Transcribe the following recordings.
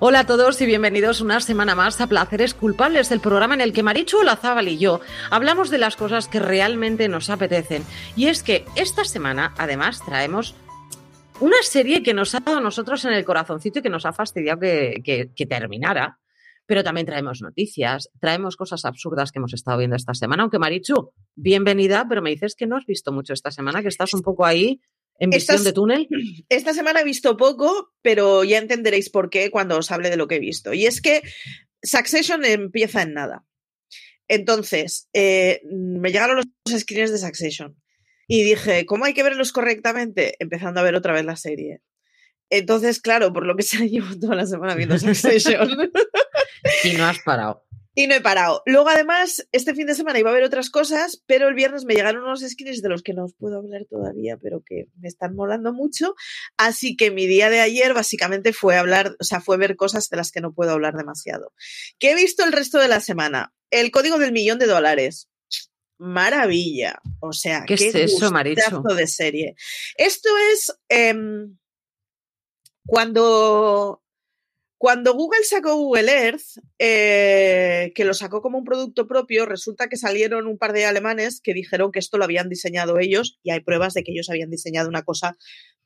Hola a todos y bienvenidos una semana más a Placeres Culpables, el programa en el que Marichu Olazábal y yo hablamos de las cosas que realmente nos apetecen. Y es que esta semana, además, traemos una serie que nos ha dado a nosotros en el corazoncito y que nos ha fastidiado que, que- que terminara. Pero también traemos noticias, traemos cosas absurdas que hemos estado viendo esta semana. Aunque Marichu, bienvenida, pero me dices que no has visto mucho esta semana, que estás un poco ahí en visión de túnel. Esta semana he visto poco, pero ya entenderéis por qué cuando os hable de lo que he visto. Y es que Succession empieza en nada. Entonces, eh, me llegaron los screens de Succession y dije, ¿cómo hay que verlos correctamente? Empezando a ver otra vez la serie. Entonces, claro, por lo que se llevo toda la semana viendo Succession. Y no has parado. Y no he parado. Luego, además, este fin de semana iba a haber otras cosas, pero el viernes me llegaron unos screens de los que no os puedo hablar todavía, pero que me están molando mucho. Así que mi día de ayer básicamente fue hablar, o sea, fue ver cosas de las que no puedo hablar demasiado. ¿Qué he visto el resto de la semana? El código del millón de dólares. Maravilla. O sea, ¿Qué es eso, Marichu? gustazo de serie. Esto es em, cuando cuando Google sacó Google Earth, eh, que lo sacó como un producto propio, resulta que salieron un par de alemanes que dijeron que esto lo habían diseñado ellos y hay pruebas de que ellos habían diseñado una cosa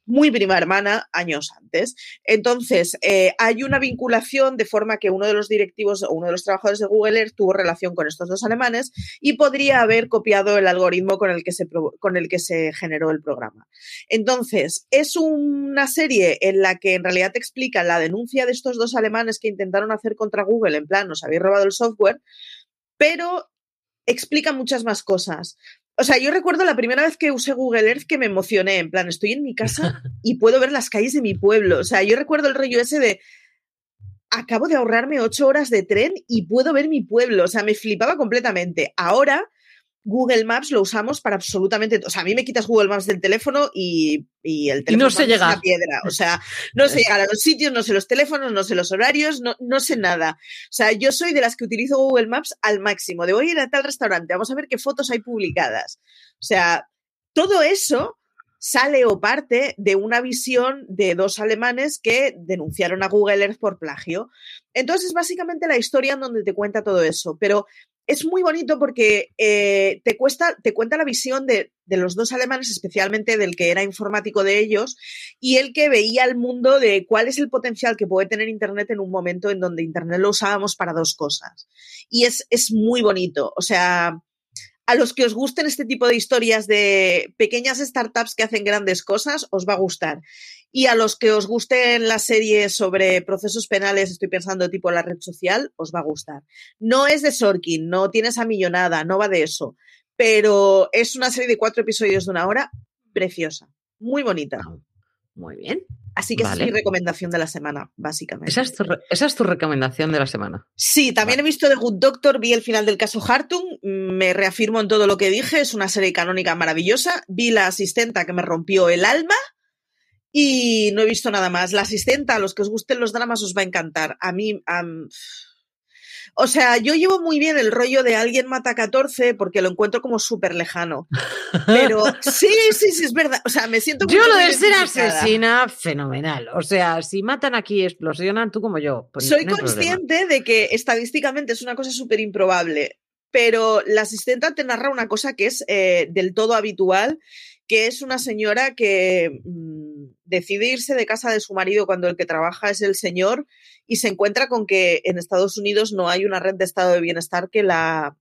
muy prima hermana años antes. Entonces, eh, hay una vinculación de forma que uno de los directivos o uno de los trabajadores de Google Earth tuvo relación con estos dos alemanes y podría haber copiado el algoritmo con el que se, con el que se generó el programa. Entonces, es una serie en la que en realidad te explica la denuncia de estos dos alemanes que intentaron hacer contra Google, en plan, nos habéis robado el software, pero explica muchas más cosas. O sea, yo recuerdo la primera vez que usé Google Earth que me emocioné, en plan, estoy en mi casa y puedo ver las calles de mi pueblo. O sea, yo recuerdo el rollo ese de, acabo de ahorrarme ocho horas de tren y puedo ver mi pueblo. O sea, me flipaba completamente. Ahora Google Maps lo usamos para absolutamente. O sea, a mí me quitas Google Maps del teléfono y, y el teléfono no sé es llegar. una piedra. O sea, no sé llegar a los sitios, no sé los teléfonos, no sé los horarios, no, no sé nada. O sea, yo soy de las que utilizo Google Maps al máximo. De voy a ir a tal restaurante, vamos a ver qué fotos hay publicadas. O sea, todo eso sale o parte de una visión de dos alemanes que denunciaron a Google Earth por plagio. Entonces, es básicamente la historia en donde te cuenta todo eso. Pero es muy bonito porque eh, te, cuesta, te cuenta la visión de, de, los dos alemanes, especialmente del que era informático de ellos, y el que veía el mundo de cuál es el potencial que puede tener Internet en un momento en donde Internet lo usábamos para dos cosas. Y es, es muy bonito. O sea, a los que os gusten este tipo de historias de pequeñas startups que hacen grandes cosas, os va a gustar. Y a los que os gusten las series sobre procesos penales, estoy pensando tipo la red social, os va a gustar. No es de Sorkin, no tienes a millonada, no va de eso. Pero es una serie de cuatro episodios de una hora preciosa, muy bonita. Muy bien. Así que vale. esa es mi recomendación de la semana, básicamente. Esa es, tu, esa es tu recomendación de la semana. Sí, también he visto The Good Doctor, vi el final del caso Hartung, me reafirmo en todo lo que dije, es una serie canónica maravillosa. Vi la asistenta que me rompió el alma y no he visto nada más. La asistenta, a los que os gusten los dramas, os va a encantar. A mí. Um, o sea, yo llevo muy bien el rollo de alguien mata 14 porque lo encuentro como súper lejano. Pero sí, sí, sí, es verdad. O sea, me siento Yo lo de ser asesina, fenomenal. O sea, si matan aquí explosionan, tú como yo. Pues Soy no consciente problema. de que estadísticamente es una cosa súper improbable. Pero la asistenta te narra una cosa que es eh, del todo habitual, que es una señora que mmm, decide irse de casa de su marido cuando el que trabaja es el señor y se encuentra con que en Estados Unidos no hay una red de estado de bienestar que la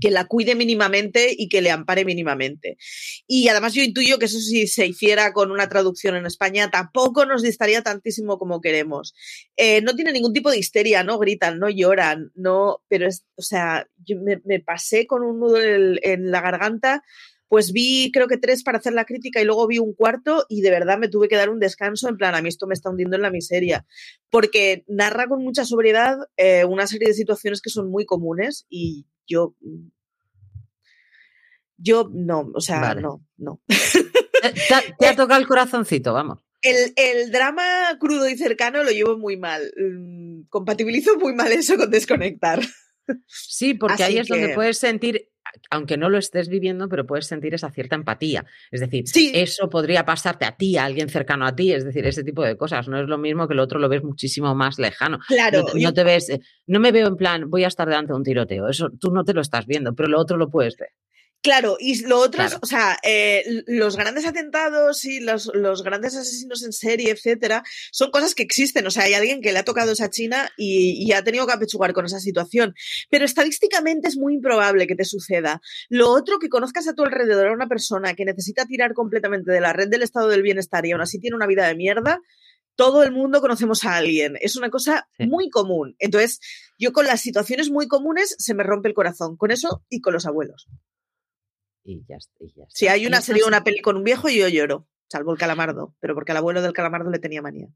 que la cuide mínimamente y que le ampare mínimamente. Y además yo intuyo que eso si se hiciera con una traducción en España tampoco nos distaría tantísimo como queremos. Eh, no tiene ningún tipo de histeria, no gritan, no lloran, no, pero es, o sea, yo me, me pasé con un nudo en, en la garganta pues vi creo que tres para hacer la crítica y luego vi un cuarto y de verdad me tuve que dar un descanso en plan, a mí esto me está hundiendo en la miseria, porque narra con mucha sobriedad eh, una serie de situaciones que son muy comunes y yo... Yo no, o sea, vale. no, no. Te, te ha tocado el corazoncito, vamos. El, el, drama crudo y cercano lo llevo muy mal. Mm, compatibilizo muy mal eso con desconectar. Sí, porque Así ahí es que... donde puedes sentir, aunque no lo estés viviendo, pero puedes sentir esa cierta empatía. Es decir, sí. eso podría pasarte a ti, a alguien cercano a ti, es decir, ese tipo de cosas. No es lo mismo que el otro lo ves muchísimo más lejano. Claro. No te, no te ves, no me veo en plan, voy a estar delante de un tiroteo. Eso tú no te lo estás viendo, pero lo otro lo puedes ver. Claro, y lo otro claro. es, o sea, eh, los grandes atentados y los, los, grandes asesinos en serie, etcétera, son cosas que existen. O sea, hay alguien que le ha tocado esa China y, y, ha tenido que apechugar con esa situación. Pero estadísticamente es muy improbable que te suceda. Lo otro, que conozcas a tu alrededor a una persona que necesita tirar completamente de la red del estado del bienestar y aún así tiene una vida de mierda, todo el mundo conocemos a alguien. Es una cosa sí. muy común. Entonces, yo con las situaciones muy comunes se me rompe el corazón. Con eso y con los abuelos. Y ya, y ya si hay una serie o una peli con un viejo, yo lloro, salvo el calamardo, pero porque al abuelo del calamardo le tenía manía.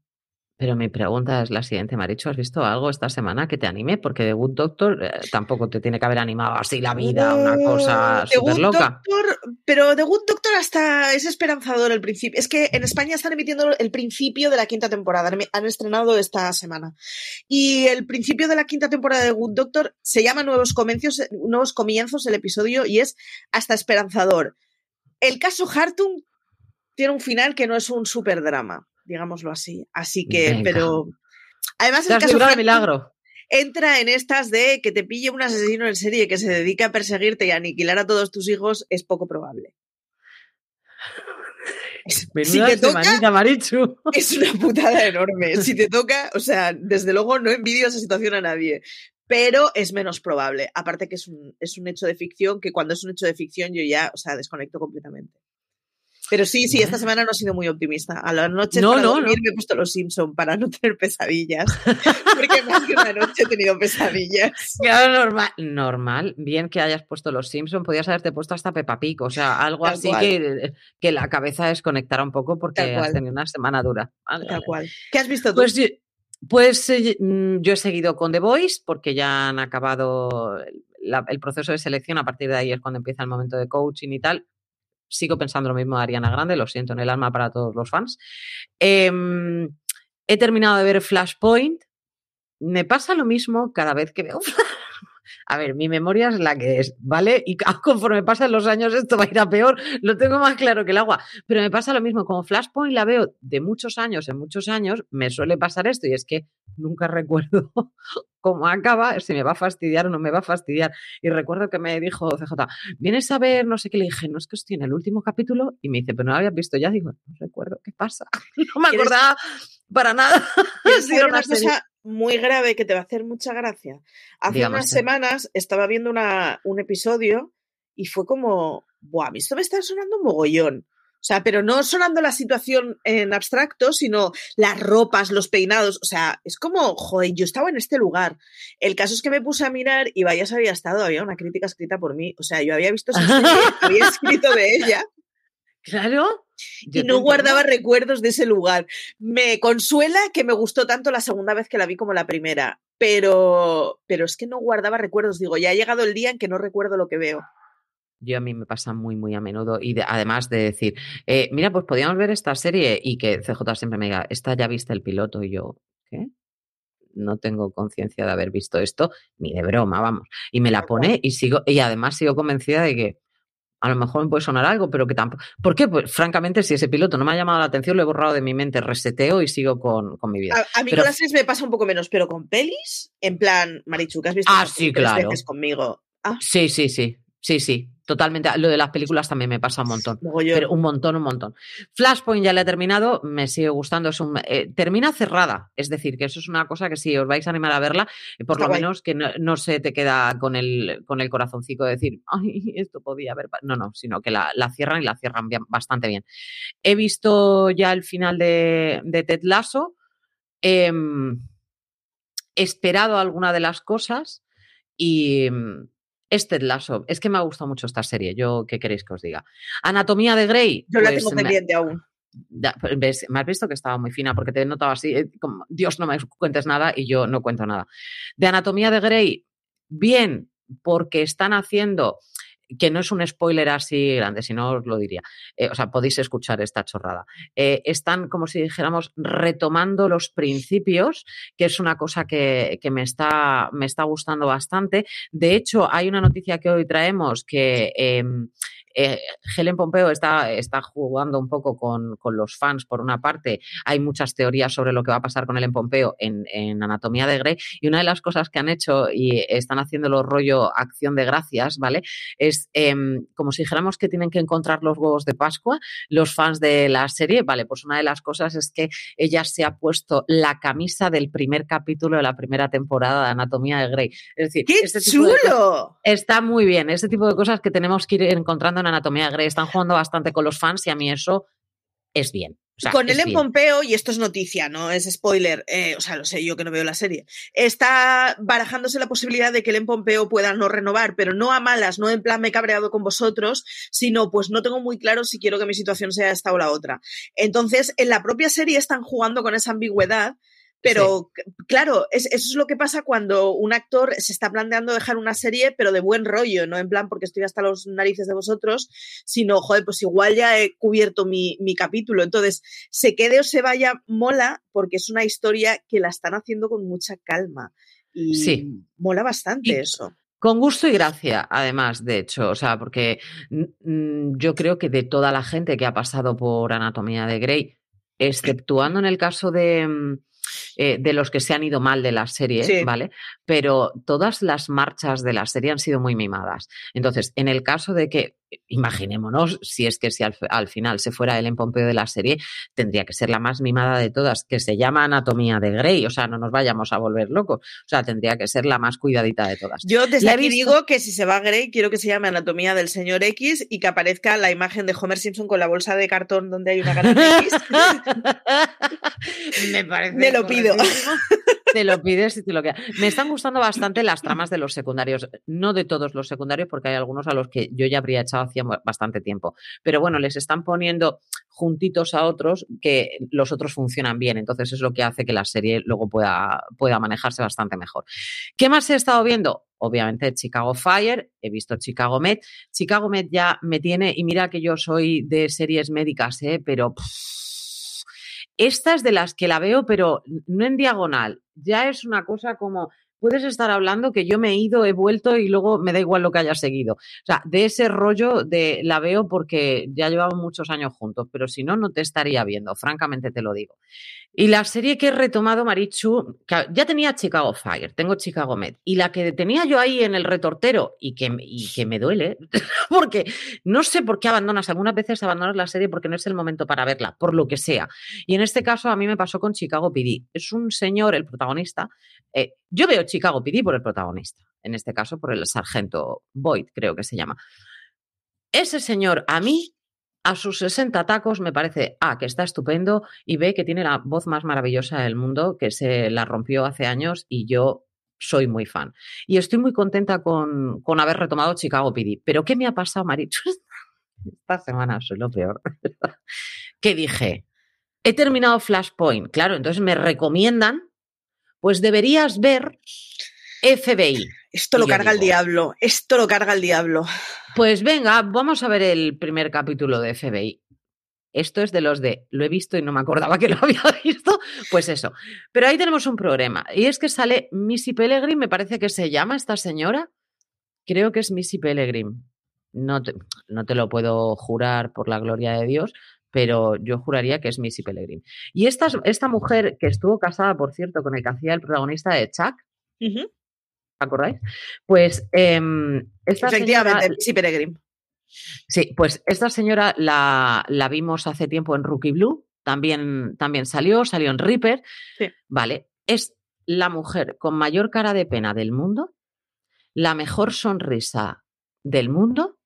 Pero mi pregunta es la siguiente, Maricho, ¿has visto algo esta semana que te anime? Porque The Good Doctor eh, tampoco te tiene que haber animado así la vida, una cosa The súper loca. Doctor, pero The Good Doctor hasta es esperanzador el principio. Es que en España están emitiendo el principio de la quinta temporada, han estrenado esta semana. Y el principio de la quinta temporada de The Good Doctor se llama Nuevos Comienzos, Nuevos Comienzos el episodio y es hasta esperanzador. El caso Hartung tiene un final que no es un super drama digámoslo así. Así que, Venga. pero. Además, el caso milagro. entra en estas de que te pille un asesino en serie que se dedica a perseguirte y a aniquilar a todos tus hijos, es poco probable. Si te toca, Marichu. es una putada enorme. Si te toca, o sea, desde luego no envidio esa situación a nadie. Pero es menos probable. Aparte que es un, es un hecho de ficción, que cuando es un hecho de ficción yo ya, o sea, desconecto completamente. Pero sí, sí, esta semana no he sido muy optimista. A la noche no, para no, dormir no. me he puesto los Simpson para no tener pesadillas. Porque más que una noche he tenido pesadillas. Claro, normal, normal. Bien que hayas puesto los Simpson, podías haberte puesto hasta Peppa Pig, o sea, algo Tal así que, que la cabeza desconectara un poco porque has tenido una semana dura. Vale, Tal vale. cual. ¿Qué has visto tú? Pues, yo- pues eh, mm, yo he seguido con The Voice porque ya han acabado el- el proceso de selección, a partir de ahí es cuando empieza el momento de coaching y tal. Sigo pensando lo mismo de Ariana Grande, lo siento en el alma para todos los fans. Em, he terminado de ver Flashpoint. Me pasa lo mismo cada vez que veo a ver, mi memoria es la que es, ¿vale? Y conforme pasan los años esto va a ir a peor, lo tengo más claro que el agua. Pero me pasa lo mismo, como Flashpoint la veo de muchos años en muchos años, me suele pasar esto y es que nunca recuerdo cómo acaba, si me va a fastidiar o no me va a fastidiar. Y recuerdo que me dijo CJ, ¿vienes a ver no sé qué? Le dije, no es que estoy en el último capítulo y me dice, pero no lo habías visto ya. Digo, no recuerdo qué pasa. No me acordaba para nada. Es una cosa muy grave que te va a hacer mucha gracia. Hace unas semanas estaba viendo una, un episodio y fue como, Buah, a mí esto me está sonando un mogollón. O sea, pero no sonando la situación en abstracto, sino las ropas, los peinados. O sea, es como, joder, yo estaba en este lugar. El caso es que me puse a mirar y vaya se había estado, había una crítica escrita por mí. O sea, yo había visto había escrito de ella. Claro. Y no guardaba recuerdos de ese lugar. Me consuela que me gustó tanto la segunda vez que la vi como la primera, pero, pero es que no guardaba recuerdos. Digo, ya ha llegado el día en que no recuerdo lo que veo. Yo a mí me pasa muy, muy a menudo. Y además de decir, eh, mira, pues podíamos ver esta serie y que CJ siempre me diga, esta ya viste el piloto y yo, ¿qué? No tengo conciencia de haber visto esto, ni de broma, vamos. Y me la pone y sigo, y además sigo convencida de que a lo mejor me puede sonar algo, pero que tampoco. ¿Por qué? Pues francamente, si ese piloto no me ha llamado la atención, lo he borrado de mi mente, reseteo y sigo con, mi vida. A, mí con las series me pasa un poco menos, pero con pelis, en plan, Marichu, que has visto ah, sí, claro. veces conmigo. Ah. Sí, sí, sí. Sí, sí, totalmente. Lo de las películas también me pasa un montón. Pero un montón, un montón. Flashpoint ya le he terminado, me sigue gustando. Es un, eh, termina cerrada, es decir, que eso es una cosa que si os vais a animar a verla, eh, por lo menos que no, se te queda con el, con el corazoncito de decir, ay, esto podía haber. No, no, sino que la, cierran y la cierran bastante bien. He visto ya el final de, de Ted Lasso. He esperado alguna de las cosas y este Lasso. Es que me ha gustado mucho esta serie. Yo, ¿qué queréis que os diga? Anatomía de Grey. Yo la tengo pues, pendiente aún. Pues, me has visto que estaba muy fina porque te he notado así, eh, como, Dios no me cuentes nada y yo no cuento nada. De Anatomía de Grey, bien, porque están haciendo que no es un spoiler así grande, si no os lo diría. Eh, o sea, podéis escuchar esta chorrada. Eh, están, como si dijéramos, retomando los principios, que es una cosa que, me, está, me está gustando bastante. De hecho, hay una noticia que hoy traemos que em, eh, Helen Pompeo está, está jugando un poco con, los fans, por una parte, hay muchas teorías sobre lo que va a pasar con Helen Pompeo en, Anatomía de Grey, y una de las cosas que han hecho y están haciéndolo rollo acción de gracias, ¿vale? Es em, como si dijéramos que tienen que encontrar los huevos de Pascua, los fans de la serie, vale, pues una de las cosas es que ella se ha puesto la camisa del primer capítulo de la primera temporada de Anatomía de Grey. Es decir, ¡Qué este chulo! está muy bien, ese tipo de cosas que tenemos que ir encontrando Anatomía Grey. Están jugando bastante con los fans y a mí eso es bien. con él en Pompeo, y esto es noticia, no es spoiler, eh, o sea, lo sé yo que no veo la serie, está barajándose la posibilidad de que el en Pompeo pueda no renovar, pero no a malas, no en plan me he cabreado con vosotros, sino pues no tengo muy claro si quiero que mi situación sea esta o la otra. Entonces, en la propia serie están jugando con esa ambigüedad pero claro, eso es lo que pasa cuando un actor se está planteando dejar una serie, pero de buen rollo, no en plan porque estoy hasta los narices de vosotros, sino, joder, pues igual ya he cubierto mi, capítulo. Entonces, se quede o se vaya, mola, porque es una historia que la están haciendo con mucha calma. Y sí. mola bastante eso. Con gusto y gracia, además, de hecho, o sea, porque yo creo que de toda la gente que ha pasado por Anatomía de Grey, exceptuando en el caso de, mm, eh, de los que se han ido mal de la serie, ¿vale? Pero todas las marchas de la serie han sido muy mimadas. Entonces, en el caso de que imaginémonos, si es que si al, final se fuera el en Pompeo de la serie, tendría que ser la más mimada de todas, que se llama Anatomía de Grey, o sea, no nos vayamos a volver locos, o sea, tendría que ser la más cuidadita de todas. Yo desde aquí digo que si se va Grey, quiero que se llame Anatomía del señor X y que aparezca la imagen de Homer Simpson con la bolsa de cartón donde hay una cara de X. Me parece. Me lo pido. te lo pides y te lo quedas. Me están gustando bastante las tramas de los secundarios, no de todos los secundarios, porque hay algunos a los que yo ya habría echado hacía bastante tiempo. Pero bueno, les están poniendo juntitos a otros que los otros funcionan bien. Entonces es lo que hace que la serie luego pueda, pueda manejarse bastante mejor. ¿Qué más he estado viendo? Obviamente Chicago Fire, he visto Chicago Med. Chicago Med ya me tiene, y mira que yo soy de series médicas, ¿eh? pero... esta es de las que la veo, pero no en diagonal. Ya es una cosa como, puedes estar hablando que yo me he ido, he vuelto y luego me da igual lo que haya seguido. O sea, de ese rollo de la veo porque ya llevamos muchos años juntos, pero si no, no te estaría viendo, francamente te lo digo. Y la serie que he retomado, Marichu, ya tenía Chicago Fire, tengo Chicago Med, y la que tenía yo ahí en el retortero y que, y que me duele, porque no sé por qué abandonas, algunas veces abandonas la serie porque no es el momento para verla, por lo que sea. Y en este caso a mí me pasó con Chicago PD. Es un señor, el protagonista, eh, yo veo Chicago PD por el protagonista, en este caso por el sargento Boyd, creo que se llama. Ese señor a mí a sus 60 tacos me parece A, que está estupendo y B, que tiene la voz más maravillosa del mundo, que se la rompió hace años y yo soy muy fan. Y estoy muy contenta con, con haber retomado Chicago PD. Pero ¿qué me ha pasado, Marichu? Esta semana soy lo peor. que dije, he terminado Flashpoint. Claro, entonces me recomiendan, pues deberías ver FBI. Esto lo carga el diablo, esto lo carga el diablo. Pues venga, vamos a ver el primer capítulo de FBI. Esto es de los de lo he visto y no me acordaba que lo había visto. Pues eso. Pero ahí tenemos un problema. Y es que sale Missy Pellegrin, me parece que se llama esta señora. Creo que es Missy Pellegrin. No te, no te lo puedo jurar por la gloria de Dios, pero yo juraría que es Missy Pellegrin. Y esta, esta mujer que estuvo casada, por cierto, con el que hacía el protagonista de Chuck, acordáis? Pues em, esta Efectivamente, sí, Peregrine. Sí, pues esta señora la, la, vimos hace tiempo en Rookie Blue, también, también salió, salió en Reaper. Vale, es la mujer con mayor cara de pena del mundo, la mejor sonrisa del mundo,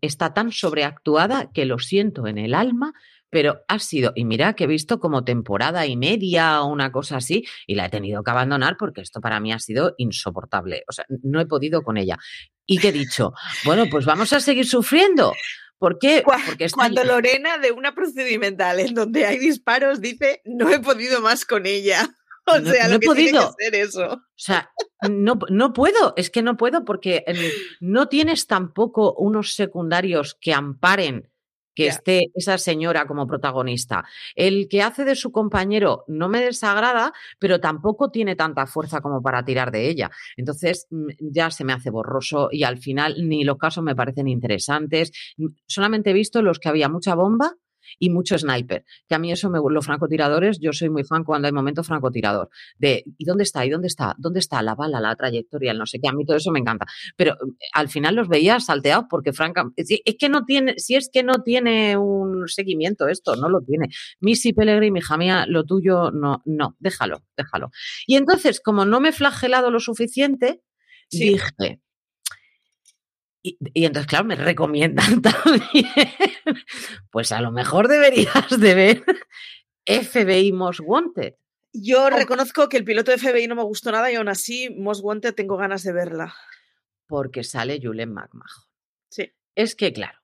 está tan sobreactuada que lo siento en el alma, pero ha sido, y mira que he visto como temporada y media o una cosa así, y la he tenido que abandonar porque esto para mí ha sido insoportable. O sea, no he podido con ella. Y que he dicho, bueno, pues vamos a seguir sufriendo. ¿Por qué? Porque Cuando Lorena de una procedimental en donde hay disparos dice, no he podido más con ella. O sea, no, he podido. eso. O sea, no, no puedo, es que no puedo porque no tienes tampoco unos secundarios que amparen que esté esa señora como protagonista. El que hace de su compañero no me desagrada, pero tampoco tiene tanta fuerza como para tirar de ella. Entonces mm, ya se me hace borroso y al final ni los casos me parecen interesantes. Solamente he visto los que había mucha bomba y mucho sniper. Que a mí eso me los francotiradores, yo soy muy fan cuando hay momento francotirador. De ¿y dónde está? ¿Y dónde está? ¿Dónde está la bala, la trayectoria, el no sé qué? A mí todo eso me encanta. Pero eh, al final los veía salteados porque francamente es que no tiene, si es que no tiene un seguimiento esto, no lo tiene. Missy Pellegrini, hija mía, lo tuyo no, no, déjalo, déjalo. Y entonces, como no me he flagelado lo suficiente, dije, y, entonces, claro, me recomiendan también. pues a lo mejor deberías de ver FBI Most Wanted. Yo reconozco que el piloto de FBI no me gustó nada y aún así, Most Wanted tengo ganas de verla. Porque sale Julen McMahon. Sí. Es que, claro,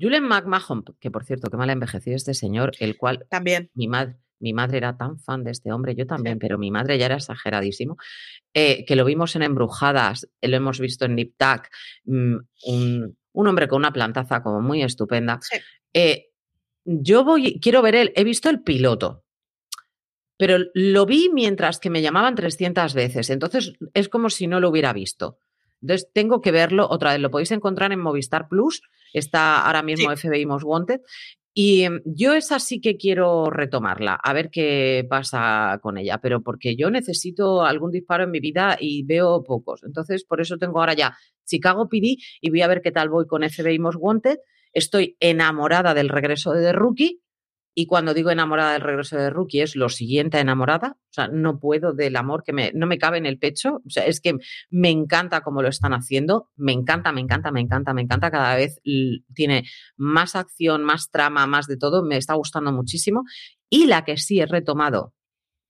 Julen McMahon, que por cierto, qué mal ha envejecido este señor, el cual. También. Mi madre mi madre era tan fan de este hombre, yo también, pero mi madre ya era exageradísimo, eh, que lo vimos en Embrujadas, lo hemos visto en Nip mm, un, hombre con una plantaza como muy estupenda. Eh, yo voy, quiero ver él, he visto el piloto, pero lo vi mientras que me llamaban 300 veces, entonces es como si no lo hubiera visto. Entonces tengo que verlo otra vez. Lo podéis encontrar en Movistar Plus. Está ahora mismo FBI Most Wanted. Y em, yo esa sí que quiero retomarla, a ver qué pasa con ella, pero porque yo necesito algún disparo en mi vida y veo pocos. Entonces, por eso tengo ahora ya Chicago PD y voy a ver qué tal voy con FBI Most Wanted. Estoy enamorada del regreso de The Rookie y cuando digo enamorada del regreso de Rookie es lo siguiente enamorada, o sea, no puedo del amor que me, no me cabe en el pecho, o sea, es que me encanta cómo lo están haciendo, me encanta, me encanta, me encanta, me encanta, cada vez tiene más acción, más trama, más de todo, me está gustando muchísimo. Y la que sí he retomado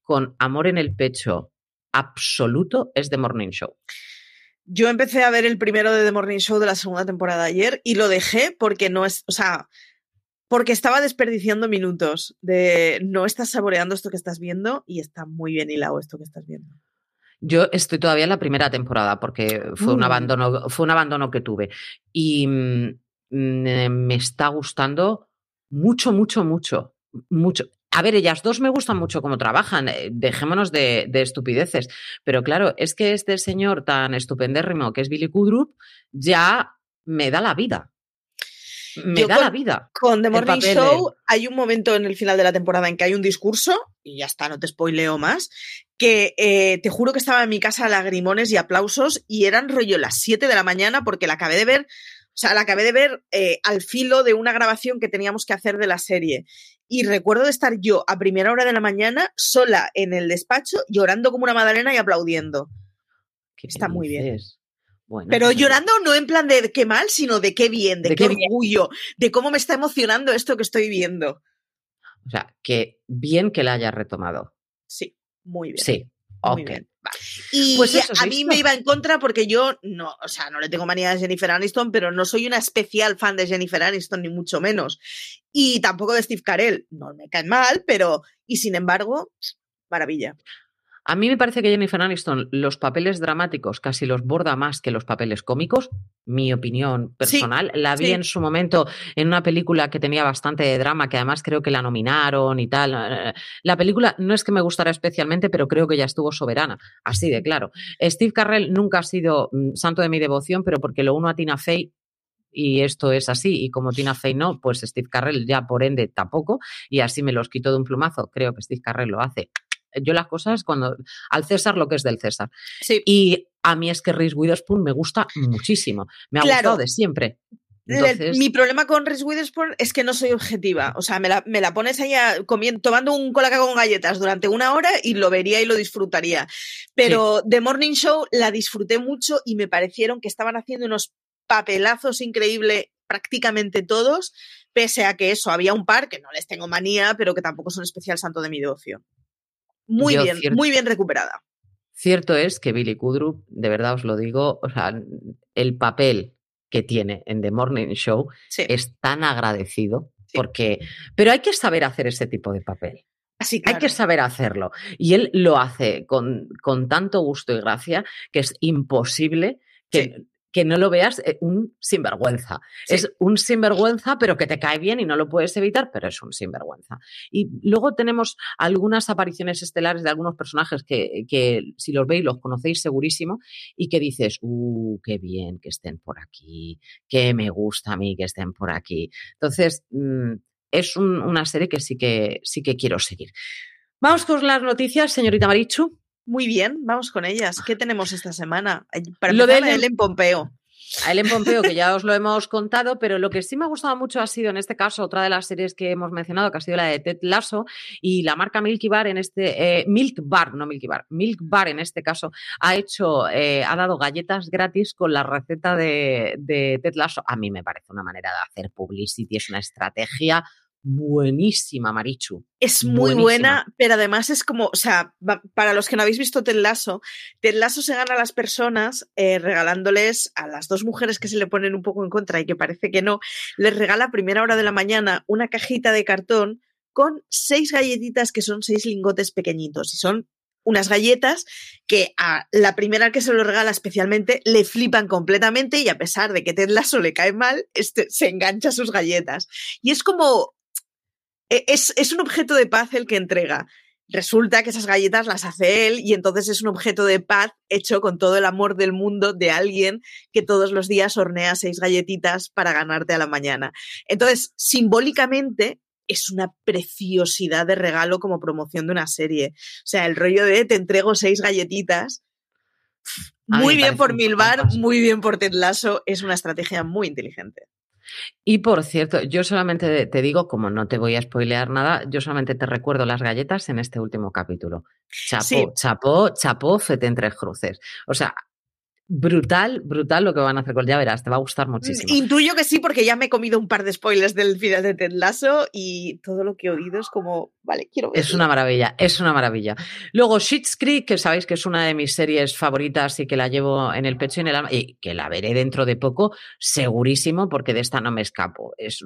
con amor en el pecho absoluto es The Morning Show. Yo empecé a ver el primero de The Morning Show de la segunda temporada ayer y lo dejé porque no es, o sea, porque estaba desperdiciando minutos de no estás saboreando esto que estás viendo y está muy bien hilado esto que estás viendo. Yo estoy todavía en la primera temporada porque fue un Mm. abandono, fue un abandono que tuve. Y mm, mm, me está gustando mucho, mucho, mucho. Mucho. A ver, ellas dos me gustan mucho cómo trabajan, eh, dejémonos de, de estupideces. Pero claro, es que este señor tan estupendérrimo que es Billy Kudrup ya me da la vida. Me Yo da con- la vida. Con The Morning Show hay un momento en el final de la temporada en que hay un discurso, y ya está, no te spoileo más, que eh, te juro que estaba en mi casa lagrimones y aplausos y eran rollo las 7 de la mañana porque la acabé de ver, o sea, la acabé de ver eh, al filo de una grabación que teníamos que hacer de la serie. Y recuerdo de estar yo a primera hora de la mañana sola en el despacho llorando como una madalena y aplaudiendo. ¿Qué Está muy bien. Bueno, Pero pues, llorando no en plan de qué mal, sino de qué bien, de, De qué, qué bien. orgullo, de cómo me está emocionando esto que estoy viendo. O sea, que bien que la haya retomado. Sí, muy bien. Sí. Muy ok. bien. Y Pues eso, a ¿has mí me iba en contra porque yo no, o sea, no le tengo manía a Jennifer Aniston, pero no soy una especial fan de Jennifer Aniston, ni mucho menos. Y tampoco de Steve Carell. No me caen mal, pero. Y sin embargo, maravilla. A mí me parece que Jennifer Aniston los papeles dramáticos casi los borda más que los papeles cómicos, mi opinión personal. la vi sí. en su momento en una película que tenía bastante drama, que además creo que la nominaron y tal. Eh, La película no es que me gustara especialmente, pero creo que ya estuvo soberana, así de claro. Steve Carrell nunca ha sido mm, santo de mi devoción, pero porque lo uno a Tina Fey y esto es así, y como Tina Fey no, pues Steve Carrell ya por ende tampoco, y así me los quito de un plumazo. Creo que Steve Carrell lo hace. Yo las cosas cuando al César lo que es del César. Sí. Y a mí es que Reese Witherspoon me gusta muchísimo. Me ha Claro. gustado de siempre. Entonces, Mi problema con Reese Witherspoon es que no soy objetiva. O sea, me la, me la pones ahí a- comiendo, tomando un colaca con galletas durante una hora y lo vería y lo disfrutaría. Pero The Morning Show la disfruté mucho y me parecieron que estaban haciendo unos papelazos increíbles prácticamente todos, pese a que eso, había un par que no les tengo manía, pero que tampoco son especial santo de mi devoción. Muy Yo bien, cierto- muy bien recuperada. Cierto es que Billy Kudrup, de verdad os lo digo, o sea, el papel que tiene en The Morning Show Sí. es tan agradecido Sí. porque, pero hay que saber hacer ese tipo de papel. Así Hay que saber hacerlo. Y él lo hace con, con tanto gusto y gracia que es imposible que, Sí. Que no lo veas eh, un sinvergüenza. Sí. Es un sinvergüenza, pero que te cae bien y no lo puedes evitar, pero es un sinvergüenza. Y luego tenemos algunas apariciones estelares de algunos personajes que, que si los veis los conocéis segurísimo y que dices, uh, qué bien que estén por aquí, que me gusta a mí que estén por aquí. Entonces, mm, es un- una serie que sí que sí que quiero seguir. Vamos con las noticias, señorita Marichu. Muy bien, vamos con ellas. ¿Qué tenemos esta semana? Para Lo de Ellen Pompeo. A Ellen Pompeo, que ya os lo hemos contado, pero lo que sí me ha gustado mucho ha sido, en este caso, otra de las series que hemos mencionado, que ha sido la de Ted Lasso, y la marca Milky Bar en este, eh, Milk Bar, no Milky Bar, Milk Bar en este caso, ha hecho, eh, ha dado galletas gratis con la receta de, de Ted Lasso. A mí me parece una manera de hacer publicity, es una estrategia buenísima, Marichu. Es muy Buenísima. buena, pero además es como, o sea, para los que no habéis visto Ted Lasso, Ted Lasso se gana a las personas eh, regalándoles a las dos mujeres que se le ponen un poco en contra y que parece que no, les regala a primera hora de la mañana una cajita de cartón con seis galletitas que son seis lingotes pequeñitos y son unas galletas que a la primera que se lo regala especialmente le flipan completamente y a pesar de que Ted Lasso le cae mal, este, se engancha a sus galletas. Y es como, es, es un objeto de paz el que entrega. Resulta que esas galletas las hace él y entonces es un objeto de paz hecho con todo el amor del mundo de alguien que todos los días hornea seis galletitas para ganarte a la mañana. Entonces, simbólicamente, es una preciosidad de regalo como promoción de una serie. O sea, el rollo de te entrego seis galletitas. Muy bien por Milbar, muy bien por Ted Lasso. Es una estrategia muy inteligente. Y por cierto, yo solamente te digo, como no te voy a spoilear nada, yo solamente te recuerdo las galletas en este último capítulo. Chapó, Sí. chapó, chapó, fete en tres cruces. O sea, brutal, brutal lo que van a hacer con ya verás, te va a gustar muchísimo. Intuyo que sí, porque ya me he comido un par de spoilers del final de Ted Lasso y todo lo que he oído es como, vale, quiero ver. Es una maravilla, es una maravilla. Luego, Schitt's Creek, que sabéis que es una de mis series favoritas y que la llevo en el pecho y en el alma, y que la veré dentro de poco, segurísimo, porque de esta no me escapo. Es,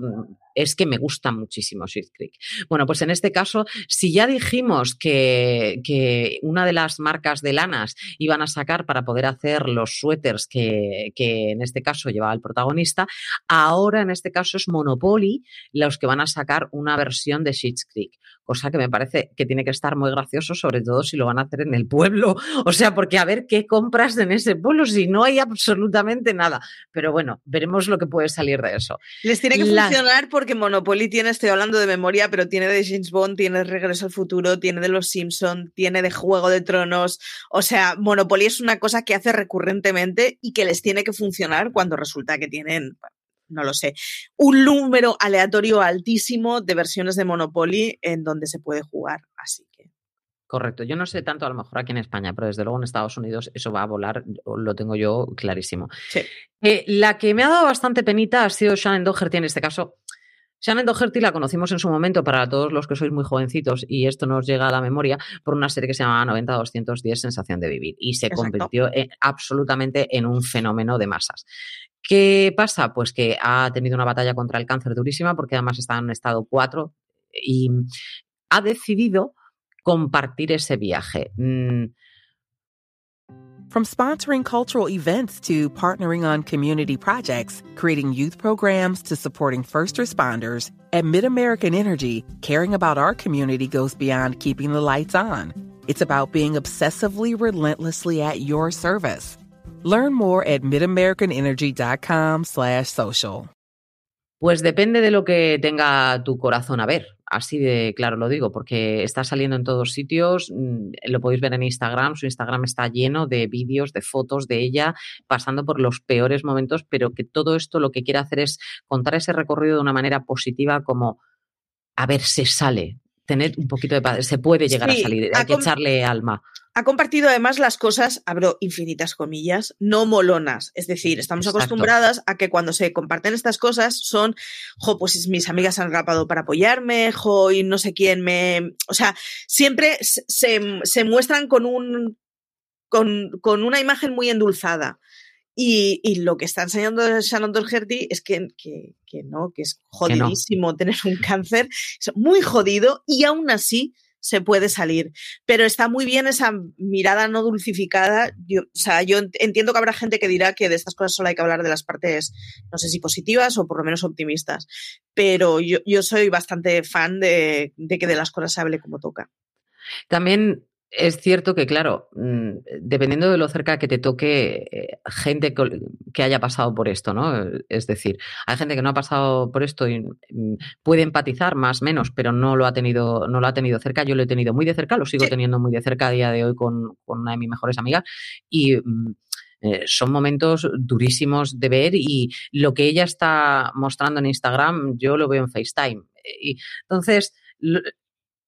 es que me gusta muchísimo Schitt's Creek. Bueno, pues en este caso, si ya dijimos que, que una de las marcas de lanas iban a sacar para poder hacer los suéteres que, en este caso llevaba el protagonista. Ahora en este caso es Monopoly los que van a sacar una versión de Sheets Creek, cosa que me parece que tiene que estar muy gracioso, sobre todo si lo van a hacer en el pueblo. O sea, porque a ver qué compras en ese pueblo si no hay absolutamente nada. Pero bueno, veremos lo que puede salir de eso. Les tiene que funcionar porque Monopoly tiene, estoy hablando de memoria, pero tiene de James Bond, tiene Regreso al Futuro, tiene de Los Simpson, tiene de Juego de Tronos. O sea, Monopoly es una cosa que hace recurrente y que les tiene que funcionar cuando resulta que tienen, no lo sé, un número aleatorio altísimo de versiones de Monopoly en donde se puede jugar. Así que. Correcto. Yo no sé tanto a lo mejor aquí en España, pero desde luego en Estados Unidos eso va a volar, lo tengo yo clarísimo. Eh, la que me ha dado bastante penita ha sido Shannon Doherty en este caso. Shannon Doherty la conocimos en su momento para todos los que sois muy jovencitos y esto nos llega a la memoria por una serie que se llamaba 90-210 Sensación de Vivir y se convirtió absolutamente en un fenómeno de masas. ¿Qué pasa? Pues que ha tenido una batalla contra el cáncer durísima porque además está en estado 4 y ha decidido compartir ese viaje. Mm, From sponsoring cultural events to partnering on community projects, creating youth programs to supporting first responders, at MidAmerican Energy, caring about our community goes beyond keeping the lights on. It's about being obsessively relentlessly at your service. Learn more at midamericanenergy.com/social. Pues depende de lo que tenga tu corazón a ver. Así de claro lo digo, porque está saliendo en todos sitios. Mm, lo podéis ver en Instagram. Su Instagram está lleno de vídeos, de fotos de ella pasando por los peores momentos, pero que todo esto lo que quiere hacer es contar ese recorrido de una manera positiva, como a ver, se sale, tener un poquito de se puede llegar a salir, hay que echarle alma. Ha compartido además las cosas, abro infinitas comillas, no molonas. Es decir, estamos acostumbradas a que cuando se comparten estas cosas son, jo, pues mis amigas han rapado para apoyarme, jo, y no sé quién me. O sea, siempre se, se muestran con un. Con, con una imagen muy endulzada. Y, y, lo que está enseñando Shannon Doherty es que, que, que no, que es jodidísimo tener un cáncer, es muy jodido y aún así se puede salir. Pero está muy bien esa mirada no dulcificada. Yo, o sea, yo entiendo que habrá gente que dirá que de estas cosas solo hay que hablar de las partes, no sé si positivas o por lo menos optimistas. Pero yo, yo soy bastante fan de, de que de las cosas se hable como toca. También es cierto que, claro, mm, dependiendo de lo cerca que te toque eh, gente que haya pasado por esto, ¿no? Es decir, hay gente que no ha pasado por esto y mm, puede empatizar más o menos, pero no lo ha tenido, no lo ha tenido cerca. Yo lo he tenido muy de cerca, lo sigo teniendo muy de cerca a día de hoy con, una de mis mejores amigas. Y mm, eh, son momentos durísimos de ver y lo que ella está mostrando en Instagram, yo lo veo en FaceTime. Y entonces,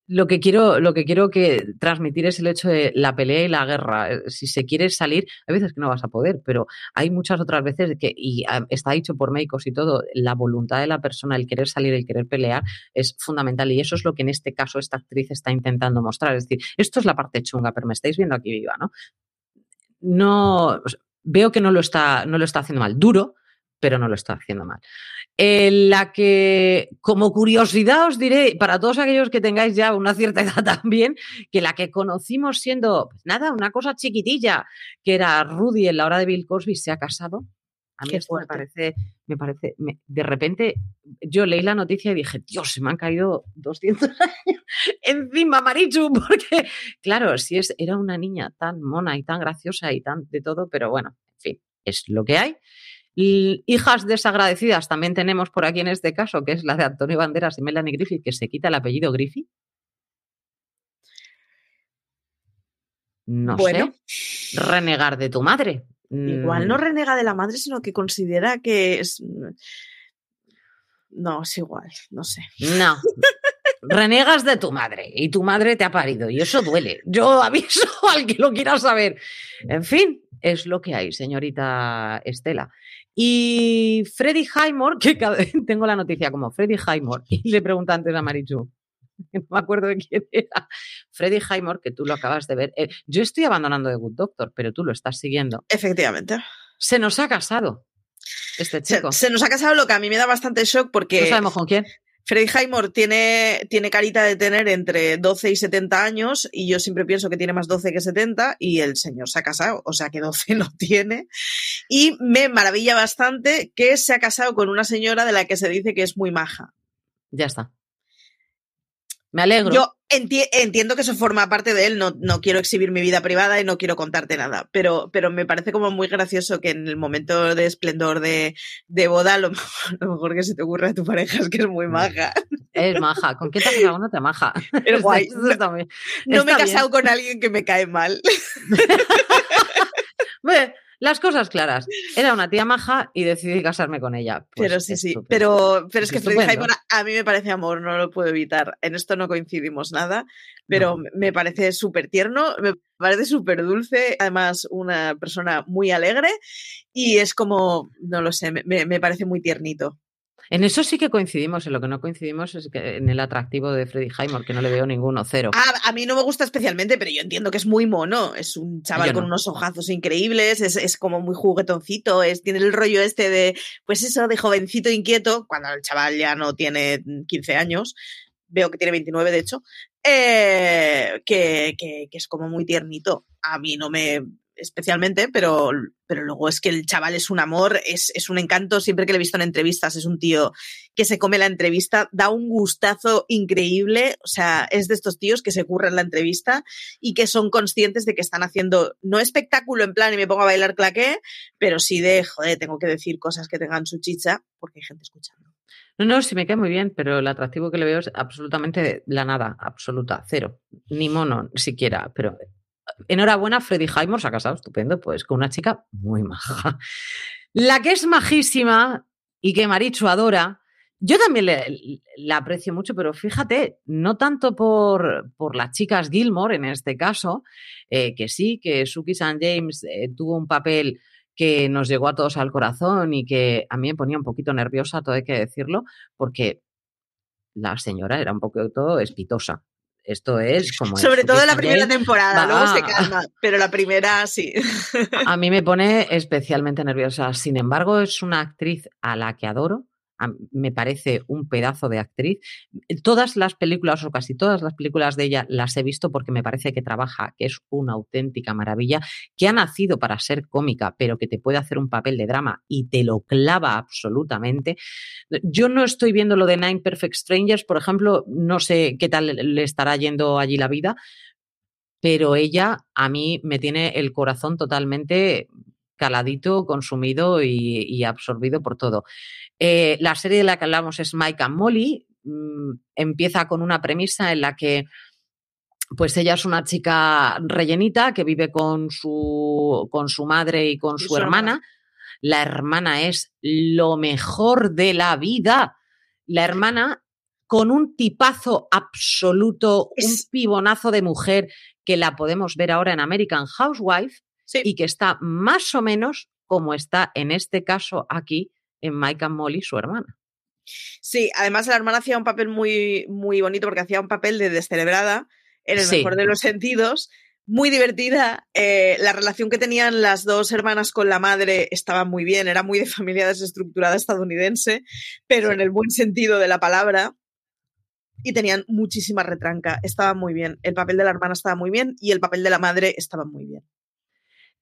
lo que quiero, lo que quiero que transmitir es el hecho de la pelea y la guerra. Eh, si se quiere salir, hay veces que no vas a poder, pero hay muchas otras veces que, y ah, está dicho por médicos y todo, la voluntad de la persona, el querer salir, el querer pelear, es fundamental. Y eso es lo que en este caso esta actriz está intentando mostrar. Es decir, esto es la parte chunga, pero me estáis viendo aquí viva, ¿no? No, veo que no lo está, no lo está haciendo mal. Duro, pero no lo está haciendo mal. En la que, como curiosidad, os diré, para todos aquellos que tengáis ya una cierta edad también, que la que conocimos siendo, pues nada, una cosa chiquitilla, que era Rudy en la hora de Bill Cosby, se ha casado. A mí esto me parece, me parece, de repente yo leí la noticia y dije, Dios, se me han caído 200 años encima, Marichu, porque, claro, si es, era una niña tan mona y tan graciosa y tan de todo, pero bueno, en fin, es lo que hay. Hijas desagradecidas también tenemos por aquí en este caso, que es la de Antonio Banderas y Melanie Griffith, que se quita el apellido Griffith. No sé. Renegar de tu madre. Igual no mm. renega de la madre, sino que considera que es. No, es igual, no sé. No. Renegas de tu madre y tu madre te ha parido y eso duele. Yo aviso al que lo quiera saber. En fin, es lo que hay, señorita Estela. Y Freddy Highmore, que tengo la noticia como Freddy Highmore, y le pregunto antes a Marichu, no me acuerdo de quién era, Freddy Highmore, que tú lo acabas de ver. Eh, yo estoy abandonando The Good Doctor, pero tú lo estás siguiendo. Efectivamente. Se nos ha casado este chico. Se, nos ha casado lo que a mí me da bastante shock porque... No sabemos con quién. Freddy Highmore tiene, tiene carita de tener entre 12 y 70 años y yo siempre pienso que tiene más 12 que 70 y el señor se ha casado, o sea que 12 no tiene. Y me maravilla bastante que se ha casado con una señora de la que se dice que es muy maja. Ya está. Me alegro. Yo entiendo que eso forma parte de él, no, no, quiero exhibir mi vida privada y no quiero contarte nada, pero, pero me parece como muy gracioso que en el momento de esplendor de, de boda, lo, lo, mejor que se te ocurre a tu pareja es que es muy maja. Es maja. ¿Con quién te has casado? No te maja. Es guay. No, no me he casado con alguien que me cae mal. Las cosas claras. Era una tía maja y decidí casarme con ella. Pues pero sí, sí. Pero, pero es que Freddy Highmore a mí me parece amor, no lo puedo evitar. En esto no coincidimos nada, pero no. me parece súper tierno, me parece súper dulce. Además, una persona muy alegre y es como, no lo sé, me, me parece muy tiernito. En eso sí que coincidimos, en lo que no coincidimos es que en el atractivo de Freddy Highmore, que no le veo ninguno, cero. Ah, a mí no me gusta especialmente, pero yo entiendo que es muy mono. Es un chaval con unos ojazos increíbles, es, es, como muy juguetoncito, es, tiene el rollo este de, pues eso, de jovencito inquieto, cuando el chaval ya no tiene 15 años, veo que tiene 29 de hecho, eh, que, que, que es como muy tiernito. A mí no me, especialmente, pero, pero luego es que el chaval es un amor, es, es, un encanto, siempre que le he visto en entrevistas, es un tío que se come la entrevista, da un gustazo increíble, o sea, es de estos tíos que se curran la entrevista y que son conscientes de que están haciendo, no espectáculo en plan y me pongo a bailar claqué, pero sí de, joder, tengo que decir cosas que tengan su chicha, porque hay gente escuchando. No, no, sí me cae muy bien, pero el atractivo que le veo es absolutamente la nada, absoluta, cero, ni mono siquiera, pero enhorabuena, Freddy Highmore se ha casado, estupendo, pues con una chica muy maja. La que es majísima y que Marichu adora, yo también le, la aprecio mucho, pero fíjate, no tanto por, por las chicas Gilmore en este caso, eh, que sí, que Suki St. James eh, tuvo un papel que nos llegó a todos al corazón y que a mí me ponía un poquito nerviosa, todo hay que decirlo, porque la señora era un poquito espitosa. Esto es como. Sobre todo la primera temporada, luego se calma, pero la primera sí. A mí me pone especialmente nerviosa. Sin embargo, es una actriz a la que adoro. Me parece un pedazo de actriz. Todas las películas, o casi todas las películas de ella, las he visto porque me parece que trabaja, que es una auténtica maravilla, que ha nacido para ser cómica, pero que te puede hacer un papel de drama y te lo clava absolutamente. Yo no estoy viendo lo de Nine Perfect Strangers, por ejemplo, no sé qué tal le estará yendo allí la vida, pero ella a mí me tiene el corazón totalmente caladito, consumido y, y absorbido por todo. Eh, la serie de la que hablamos es Mike and Molly. Mm, empieza con una premisa en la que pues ella es una chica rellenita que vive con su, con su madre y con y su, hermana. hermana. La hermana es lo mejor de la vida. La hermana con un tipazo absoluto, es... un pibonazo de mujer que la podemos ver ahora en American Housewife sí. y que está más o menos como está en este caso aquí en Mike and Molly, su hermana. Sí, además la hermana hacía un papel muy, muy bonito porque hacía un papel de descerebrada, en el sí. mejor de los sentidos, muy divertida. Eh, la relación que tenían las dos hermanas con la madre estaba muy bien, era muy de familia desestructurada estadounidense, pero sí. en el buen sentido de la palabra. Y tenían muchísima retranca, estaba muy bien. El papel de la hermana estaba muy bien y el papel de la madre estaba muy bien.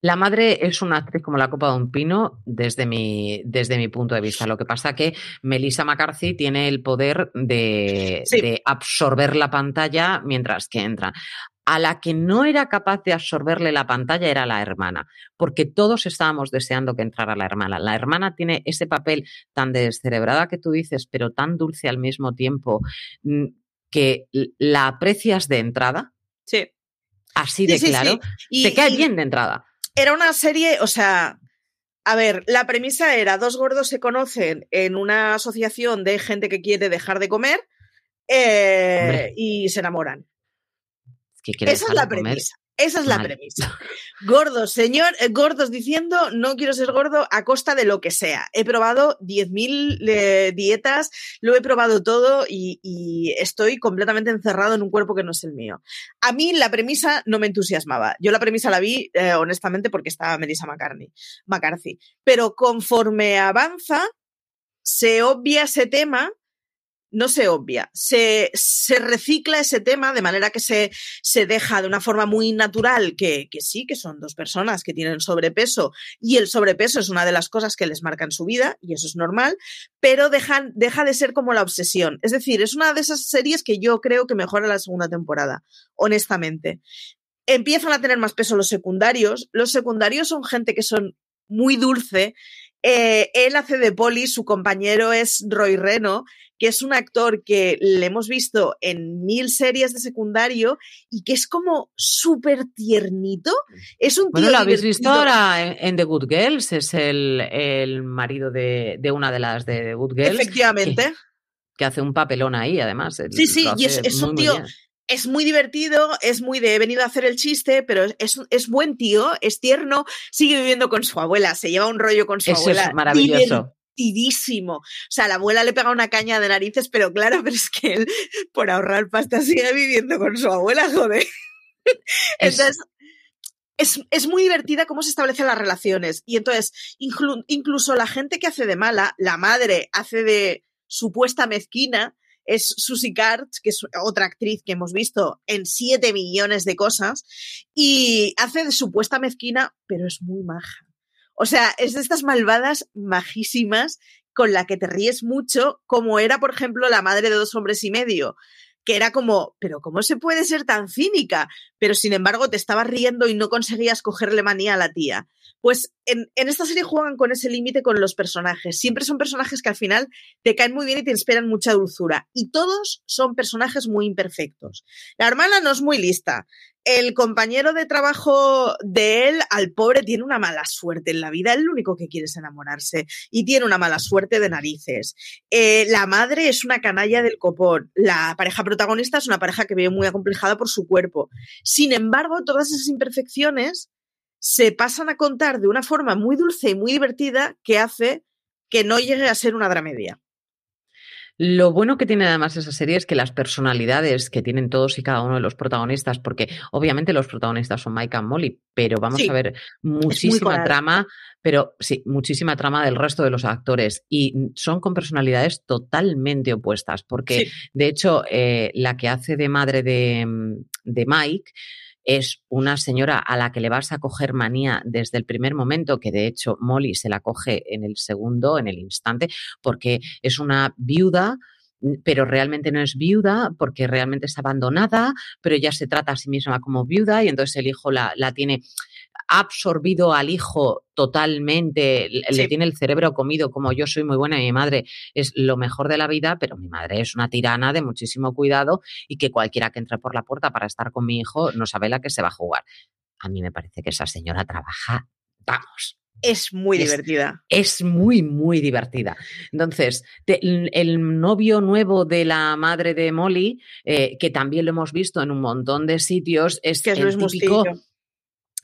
La madre es una actriz como la copa de un pino desde mi, desde mi punto de vista. Lo que pasa que Melissa McCarthy tiene el poder de, sí. de absorber la pantalla mientras que entra. A la que no era capaz de absorberle la pantalla era la hermana, porque todos estábamos deseando que entrara la hermana. La hermana tiene ese papel tan descerebrada que tú dices, pero tan dulce al mismo tiempo, mm, que la aprecias de entrada. Sí. Así de sí, claro. Sí, y, Te cae y... bien de entrada era una serie, o sea, a ver, la premisa era dos gordos se conocen en una asociación de gente que quiere dejar de comer eh, y se enamoran. Que Esa es la premisa. Esa es la premisa. Gordos, señor, eh, gordos diciendo no quiero ser gordo a costa de lo que sea. He probado 10.000 eh, dietas, lo he probado todo y, y estoy completamente encerrado en un cuerpo que no es el mío. A mí la premisa no me entusiasmaba. Yo la premisa la vi, eh, honestamente, porque estaba Melissa McCartney, McCarthy. Pero conforme avanza, se obvia ese tema no se obvia, se, se, recicla ese tema de manera que se, se deja de una forma muy natural que, que, sí, que son dos personas que tienen sobrepeso y el sobrepeso es una de las cosas que les marcan su vida y eso es normal, pero dejan, deja de ser como la obsesión. Es decir, es una de esas series que yo creo que mejora la segunda temporada, honestamente. Empiezan a tener más peso los secundarios. Los secundarios son gente que son muy dulce. Eh, él hace de Poli, su compañero es Roy Reno, que es un actor que le hemos visto en mil series de secundario y que es como súper tiernito. Es un tío bueno, lo habéis visto ahora en, en, The Good Girls, es el, el marido de, de, una de las de The Good Girls. Efectivamente. Que, que hace un papelón ahí, además. Sí, sí, y es, es un tío es muy divertido, es muy de he venido a hacer el chiste, pero es, es, buen tío, es tierno, sigue viviendo con su abuela, se lleva un rollo con su Eso abuela. Es maravilloso. Divertidísimo. O sea, la abuela le pega una caña de narices, pero claro, pero es que él, por ahorrar pasta, sigue viviendo con su abuela, joder. Es, Entonces, es, es, muy divertida cómo se establecen las relaciones. Y entonces, inclu incluso la gente que hace de mala, la madre hace de supuesta mezquina, es Susie Karts, que es otra actriz que hemos visto en siete millones de cosas, y hace de supuesta mezquina, pero es muy maja. O sea, es de estas malvadas majísimas con la que te ríes mucho, como era, por ejemplo, la madre de dos hombres y medio, que era como, pero ¿cómo se puede ser tan cínica? Pero sin embargo te estabas riendo y no conseguías cogerle manía a la tía. Pues en, en esta serie juegan con ese límite con los personajes. Siempre son personajes que al final te caen muy bien y te esperan mucha dulzura. Y todos son personajes muy imperfectos. La hermana no es muy lista. El compañero de trabajo de él, al pobre, tiene una mala suerte en la vida. Lo único que quiere es enamorarse y tiene una mala suerte de narices. Eh, la madre es una canalla del copón. La pareja protagonista es una pareja que vive muy acomplejada por su cuerpo. Sin embargo, todas esas imperfecciones se pasan a contar de una forma muy dulce y muy divertida que hace que no llegue a ser una dramedia. Lo bueno que tiene además esa serie es que las personalidades que tienen todos y cada uno de los protagonistas, porque obviamente los protagonistas son Mike y Molly, pero vamos Sí, a ver muchísima trama, pero sí, muchísima trama del resto de los actores y son con personalidades totalmente opuestas, porque Sí. de hecho eh, la que hace de madre de, mm, de Mike es una señora a la que le vas a coger manía desde el primer momento, que de hecho Molly se la coge en el segundo, en el instante, porque es una viuda pero realmente no es viuda porque realmente es abandonada, pero ella se trata a sí misma como viuda y entonces el hijo la, la tiene absorbido al hijo totalmente, le tiene el cerebro comido como yo soy muy buena y mi madre es lo mejor de la vida, pero mi madre es una tirana de muchísimo cuidado y que cualquiera que entre por la puerta para estar con mi hijo no sabe la que se va a jugar. A mí me parece que esa señora trabaja, vamos, Es muy Es- divertida. es muy, muy divertida. Entonces, te- el, el novio nuevo de la madre de Molly, eh, que también lo hemos visto en un montón de sitios, es, Que es el Luis típico. Mustillo.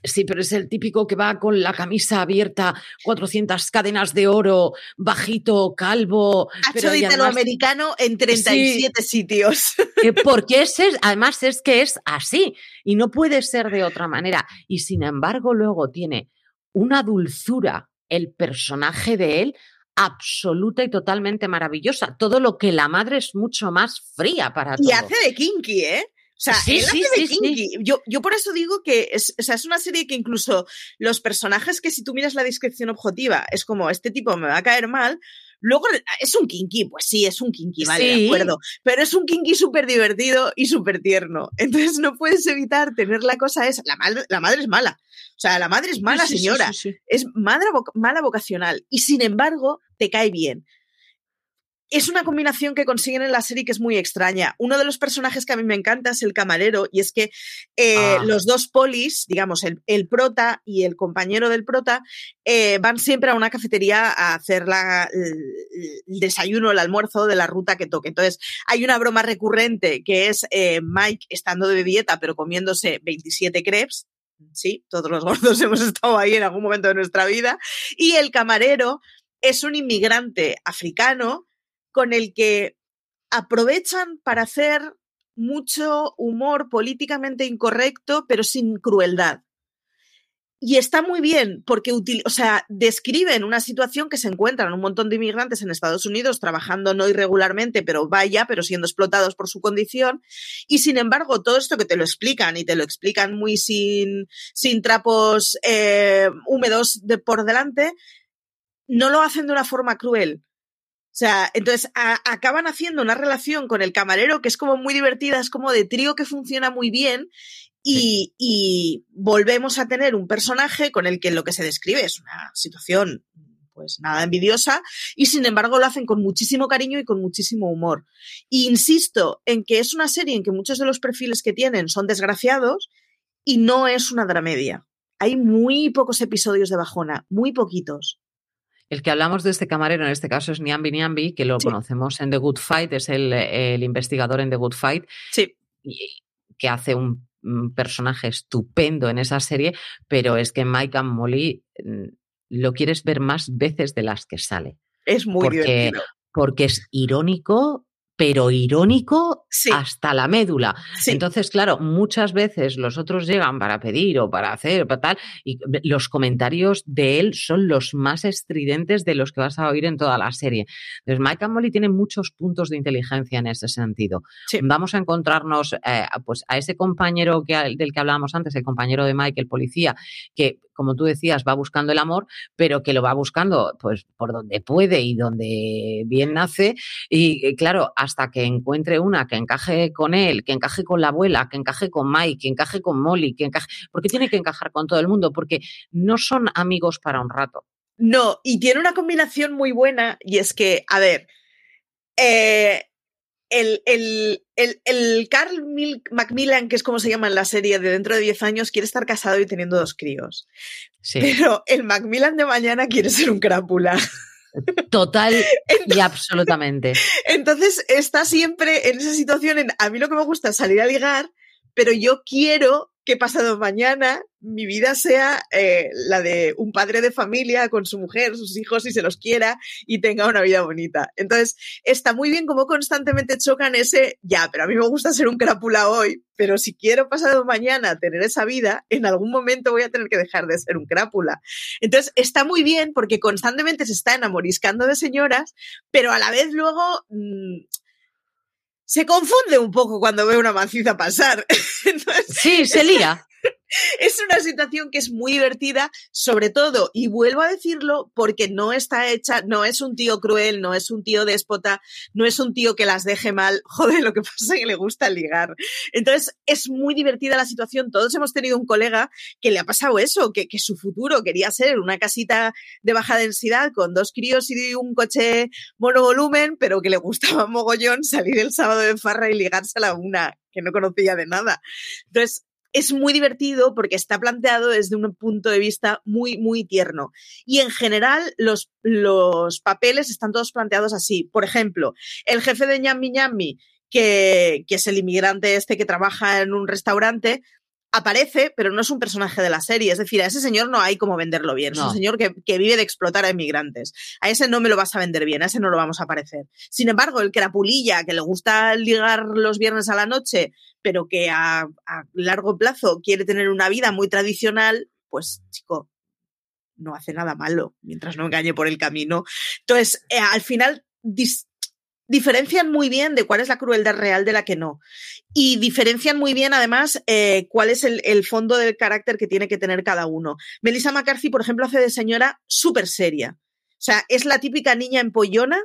Sí, pero es el típico que va con la camisa abierta, 400 cadenas de oro, bajito, calvo. Ha pero hecho de y italoamericano en 37 sitios. eh, porque es, además es que es así y no puede ser de otra manera. Y sin embargo, luego tiene una dulzura el personaje de él absoluta y totalmente maravillosa. Todo lo que la madre es mucho más fría para Y todo. hace de kinky, ¿eh? O sea, Sí, él sí, hace de sí, kinky. Yo, yo por eso digo que es, o sea, es una serie que incluso los personajes que si tú miras la descripción objetiva es como, este tipo me va a caer mal, luego es un kinky, pues sí, es un kinky, vale, de acuerdo, pero es un kinky súper divertido y súper tierno. Entonces no puedes evitar tener la cosa esa. La madre, la madre es mala. O sea, la madre es mala, Sí, señora. sí. Es madre mala vocacional y sin embargo te cae bien. Es una combinación que consiguen en la serie que es muy extraña. Uno de los personajes que a mí me encanta es el camarero, y es que eh, Ah. los dos polis, digamos, el, el prota y el compañero del prota, eh, van siempre a una cafetería a hacer la- el, el desayuno, el almuerzo de la ruta que toque. Entonces, hay una broma recurrente que es eh, Mike estando de dieta, pero comiéndose 27 crepes. Sí, todos los gordos hemos estado ahí en algún momento de nuestra vida. Y el camarero es un inmigrante africano con el que aprovechan para hacer mucho humor políticamente incorrecto, pero sin crueldad. Y está muy bien porque util- o sea, describen una situación que se encuentran un montón de inmigrantes en Estados Unidos trabajando no irregularmente, pero vaya, pero siendo explotados por su condición. Y sin embargo, todo esto que te lo explican y te lo explican muy sin, sin trapos eh, húmedos de por delante, no lo hacen de una forma cruel. O sea, entonces acaban haciendo una relación con el camarero que es como muy divertida, es como de trío que funciona muy bien y, volvemos a tener un personaje con el que lo que se describe es una situación pues nada envidiosa y sin embargo lo hacen con muchísimo cariño y con muchísimo humor. Insisto en que es una serie en que muchos de los perfiles que tienen son desgraciados y no es una dramedia. Hay muy pocos episodios de bajona, muy poquitos. El que hablamos de este camarero, en este caso es Niambi Niambi, que lo Sí. conocemos en The Good Fight, es el, el investigador en The Good Fight, Sí, y- que hace un, un personaje estupendo en esa serie, pero es que Mike and Molly mm, lo quieres ver más veces de las que sale, es muy Porque divertido. porque es irónico, pero irónico Sí. hasta la médula. Sí. Entonces, claro, muchas veces los otros llegan para pedir o para hacer, para tal, y los comentarios de él son los más estridentes de los que vas a oír en toda la serie. Entonces, Mike Molly tiene muchos puntos de inteligencia en ese sentido. Sí. Vamos a encontrarnos eh, pues, a ese compañero que, del que hablábamos antes, el compañero de Mike, el policía, que, como tú decías, va buscando el amor, pero que lo va buscando pues, por donde puede y donde bien nace. Y eh, claro, hasta que encuentre una que encaje con él, que encaje con la abuela, que encaje con Mike, que encaje con Molly, que encaje. Porque tiene que encajar con todo el mundo, porque no son amigos para un rato. No, y tiene una combinación muy buena, y es que, a ver, eh, el, el, el, el Carl Mil- Macmillan, que es como se llama en la serie de dentro de 10 años, quiere estar casado y teniendo dos críos. Sí, Pero el Macmillan de mañana quiere ser un crápula. total y absolutamente. Entonces está siempre en esa situación en, a mí lo que me gusta es salir a ligar, pero yo quiero que pasado mañana mi vida sea eh, la de un padre de familia con su mujer, sus hijos, y se los quiera y tenga una vida bonita. Entonces está muy bien como constantemente chocan ese, ya, pero a mí me gusta ser un crápula hoy, pero si quiero pasado mañana tener esa vida, en algún momento voy a tener que dejar de ser un crápula. Entonces está muy bien porque constantemente se está enamoriscando de señoras, pero a la vez luego mm, se confunde un poco cuando ve una maciza pasar. Sí, se lía. es una situación que es muy divertida, sobre todo, y vuelvo a decirlo, porque no está hecha, no es un tío cruel, no es un tío déspota, no es un tío que las deje mal. Joder, lo que pasa es que le gusta ligar. Entonces, es muy divertida la situación. Todos hemos tenido un colega que le ha pasado eso, que, su futuro quería ser una casita de baja densidad con dos críos y un coche monovolumen, pero que le gustaba mogollón salir el sábado de farra y ligarse a la una que no conocía de nada. Entonces, es muy divertido porque está planteado desde un punto de vista muy, muy tierno. Y en general, los, los papeles están todos planteados así. Por ejemplo, el jefe de Ñammi Ñammi, que, que es el inmigrante este que trabaja en un restaurante, aparece, pero no es un personaje de la serie. Es decir, a ese señor no hay como venderlo bien. Es un señor que, que vive de explotar a inmigrantes. A ese no me lo vas a vender bien, a ese no lo vamos a aparecer. Sin embargo, el crapulilla, que le gusta ligar los viernes a la noche, pero que a, a largo plazo quiere tener una vida muy tradicional, pues chico, no hace nada malo mientras no engañe por el camino. Entonces, eh, al final dis- diferencian muy bien de cuál es la crueldad real de la que no. Y diferencian muy bien, además, eh, cuál es el, el fondo del carácter que tiene que tener cada uno. Melissa McCarthy, por ejemplo, hace de señora súper seria. O sea, es la típica niña empollona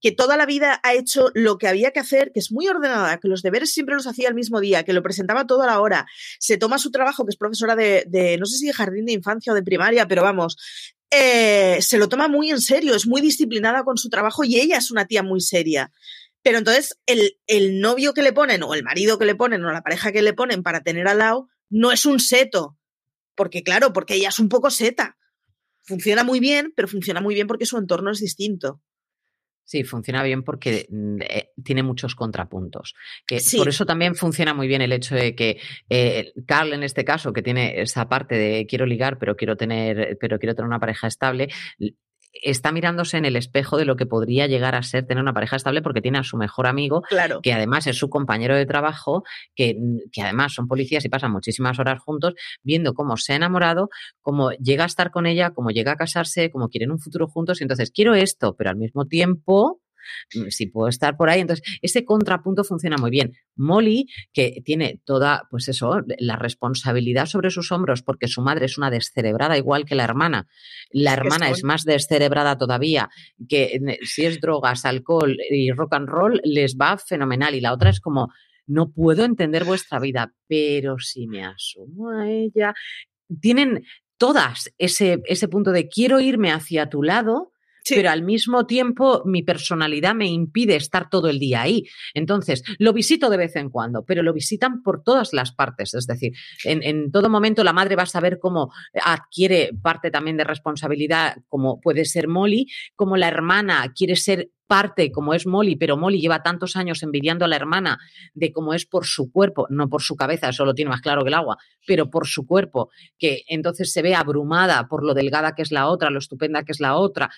que toda la vida ha hecho lo que había que hacer, que es muy ordenada, que los deberes siempre los hacía el mismo día, que lo presentaba toda la hora, se toma su trabajo, que es profesora de, de, no sé si de jardín de infancia o de primaria, pero vamos, eh, se lo toma muy en serio, es muy disciplinada con su trabajo y ella es una tía muy seria. Pero entonces el, el novio que le ponen o el marido que le ponen o la pareja que le ponen para tener al lado no es un seto. Porque claro, porque ella es un poco seta. Funciona muy bien, pero funciona muy bien porque su entorno es distinto. Sí, funciona bien porque mm, eh, tiene muchos contrapuntos. Que Por eso también funciona muy bien el hecho de que eh, Carl, en este caso, que tiene esa parte de quiero ligar, pero quiero tener, pero quiero tener una pareja estable, está mirándose en el espejo de lo que podría llegar a ser tener una pareja estable porque tiene a su mejor amigo, que además es su compañero de trabajo, que, que, además son policías y pasan muchísimas horas juntos, viendo cómo se ha enamorado, cómo llega a estar con ella, cómo llega a casarse, cómo quieren un futuro juntos. Y entonces quiero esto, pero al mismo tiempo Mm, si puedo estar por ahí. Entonces, ese contrapunto funciona muy bien. Molly, que tiene toda, pues eso, la responsabilidad sobre sus hombros, porque su madre es una descerebrada igual que la hermana. La hermana es más descerebrada todavía, que si es drogas, alcohol y rock and roll, les va fenomenal. Y la otra es como, no puedo entender vuestra vida, pero si me asumo a ella. Tienen todas ese, ese punto de quiero irme hacia tu lado, pero al mismo tiempo mi personalidad me impide estar todo el día ahí. Entonces, lo visito de vez en cuando, pero lo visitan por todas las partes. Es decir, en, todo momento la madre va a saber cómo adquiere parte también de responsabilidad, como puede ser Molly, como la hermana quiere ser parte como es Molly, pero Molly lleva tantos años envidiando a la hermana de cómo es por su cuerpo, no por su cabeza, eso lo tiene más claro que el agua, pero por su cuerpo, que entonces se ve abrumada por lo delgada que es la otra, lo estupenda que es la otra.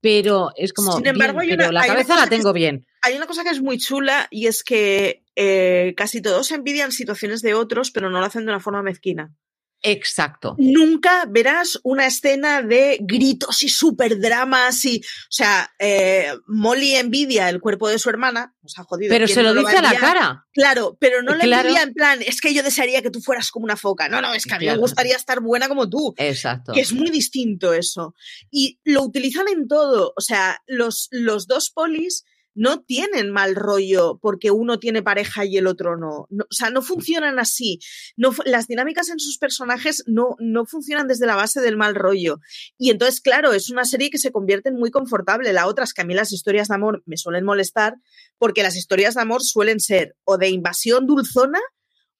Pero es como, Sin embargo, la cabeza la tengo bien. Hay una cosa que es muy chula y es que eh, casi todos envidian situaciones de otros, pero no lo hacen de una forma mezquina. Exacto. Nunca verás una escena de gritos y super dramas y, o sea, eh, Molly envidia el cuerpo de su hermana, nos ha jodido. Pero se lo dice a la cara. Claro, pero no le envidia en plan, es que yo desearía que tú fueras como una foca. No, no, es que a mí me gustaría estar buena como tú. Exacto. Que es muy distinto eso. Y lo utilizan en todo. O sea, los, los dos polis no tienen mal rollo porque uno tiene pareja y el otro no. o sea, no funcionan así. No, las dinámicas en sus personajes no, no funcionan desde la base del mal rollo. Y entonces, claro, es una serie que se convierte en muy confortable. La otra es que a mí las historias de amor me suelen molestar porque las historias de amor suelen ser o de invasión dulzona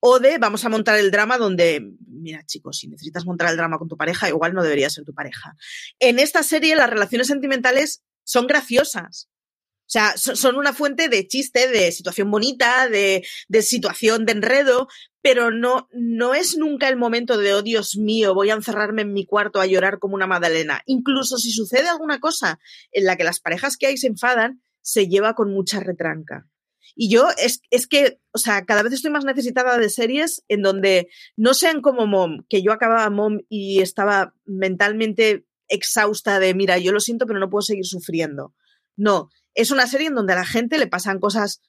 o de vamos a montar el drama donde, mira chicos, si necesitas montar el drama con tu pareja, igual no debería ser tu pareja. En esta serie las relaciones sentimentales son graciosas. O sea, son una fuente de chiste, de situación bonita, de, situación de enredo, pero no, no es nunca el momento de, oh Dios mío, voy a encerrarme en mi cuarto a llorar como una Madalena. Incluso si sucede alguna cosa en la que las parejas que hay se enfadan, se lleva con mucha retranca. Y yo es, es que, o sea, cada vez estoy más necesitada de series en donde no sean como Mom, que yo acababa Mom y estaba mentalmente exhausta de, mira, yo lo siento, pero no puedo seguir sufriendo. No, es una serie en donde a la gente le pasan cosas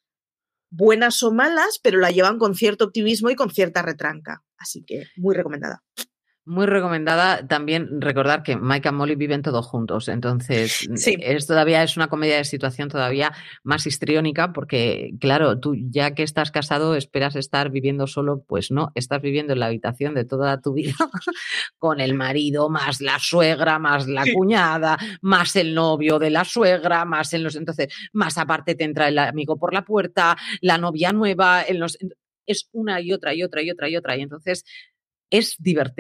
buenas o malas, pero la llevan con cierto optimismo y con cierta retranca. Así que muy recomendada. Muy recomendada. También recordar que Mike y Molly viven todos juntos. Entonces, es todavía es una comedia de situación todavía más histriónica, porque, claro, tú ya que estás casado, esperas estar viviendo solo. Pues no, estás viviendo en la habitación de toda tu vida con el marido, más la suegra, más la cuñada, más el novio de la suegra, más en los. Entonces, más aparte te entra el amigo por la puerta, la novia nueva, en los. Es una y otra y otra y otra y otra. Y entonces es,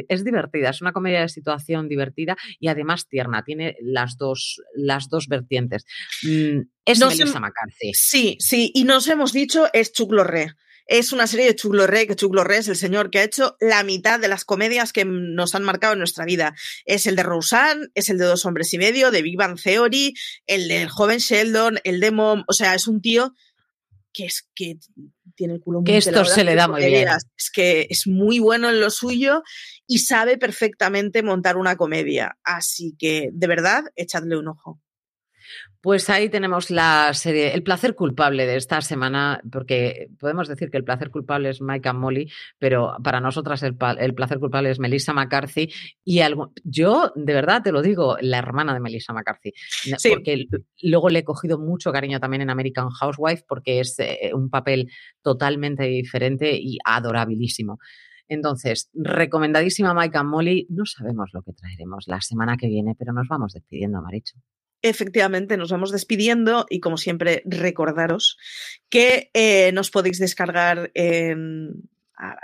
es divertida, es una comedia de situación divertida y además tierna, tiene las dos, las dos vertientes. Mm, es Melissa McCarthy. Sí, sí, y nos hemos dicho, es Chuck Lorre. Es una serie de Chuck Lorre, que Chuck Lorre es el señor que ha hecho la mitad de las comedias que nos han marcado en nuestra vida. Es el de Roseanne, es el de Dos Hombres y Medio, de Big Bang Theory, el del joven Sheldon, el de Mom, o sea, es un tío que es que tiene el culo muy Que esto se le da muy bien. Es que es muy bueno en lo suyo y sabe perfectamente montar una comedia. Así que, de verdad, echadle un ojo. Pues ahí tenemos la serie, el placer culpable de esta semana, porque podemos decir que el placer culpable es Mike and Molly, pero para nosotras el, placer culpable es Melissa McCarthy y algo, yo de verdad te lo digo, la hermana de Melissa McCarthy, porque luego le he cogido mucho cariño también en American Housewife porque es eh, un papel totalmente diferente y adorabilísimo. Entonces, recomendadísima Mike and Molly. No sabemos lo que traeremos la semana que viene, pero nos vamos despidiendo, Maricho. Efectivamente, nos vamos despidiendo y como siempre recordaros que eh, nos podéis descargar en,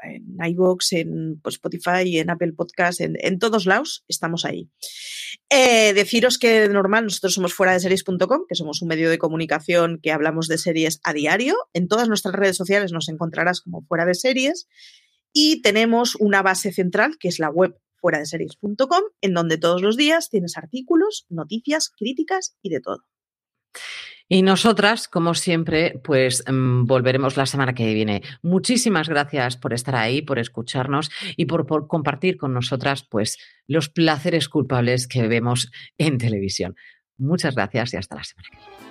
en iVoox, en pues, Spotify, en Apple Podcast, en, todos lados, estamos ahí. Eh, deciros que de normal nosotros somos fuera de series.com, que somos un medio de comunicación que hablamos de series a diario. En todas nuestras redes sociales nos encontrarás como fuera de series. Y tenemos una base central, que es la web fuera de series.com, en donde todos los días tienes artículos, noticias, críticas y de todo. Y nosotras, como siempre, pues mm, volveremos la semana que viene. Muchísimas gracias por estar ahí, por escucharnos y por, por compartir con nosotras, pues, los placeres culpables que vemos en televisión. Muchas gracias y hasta la semana que viene.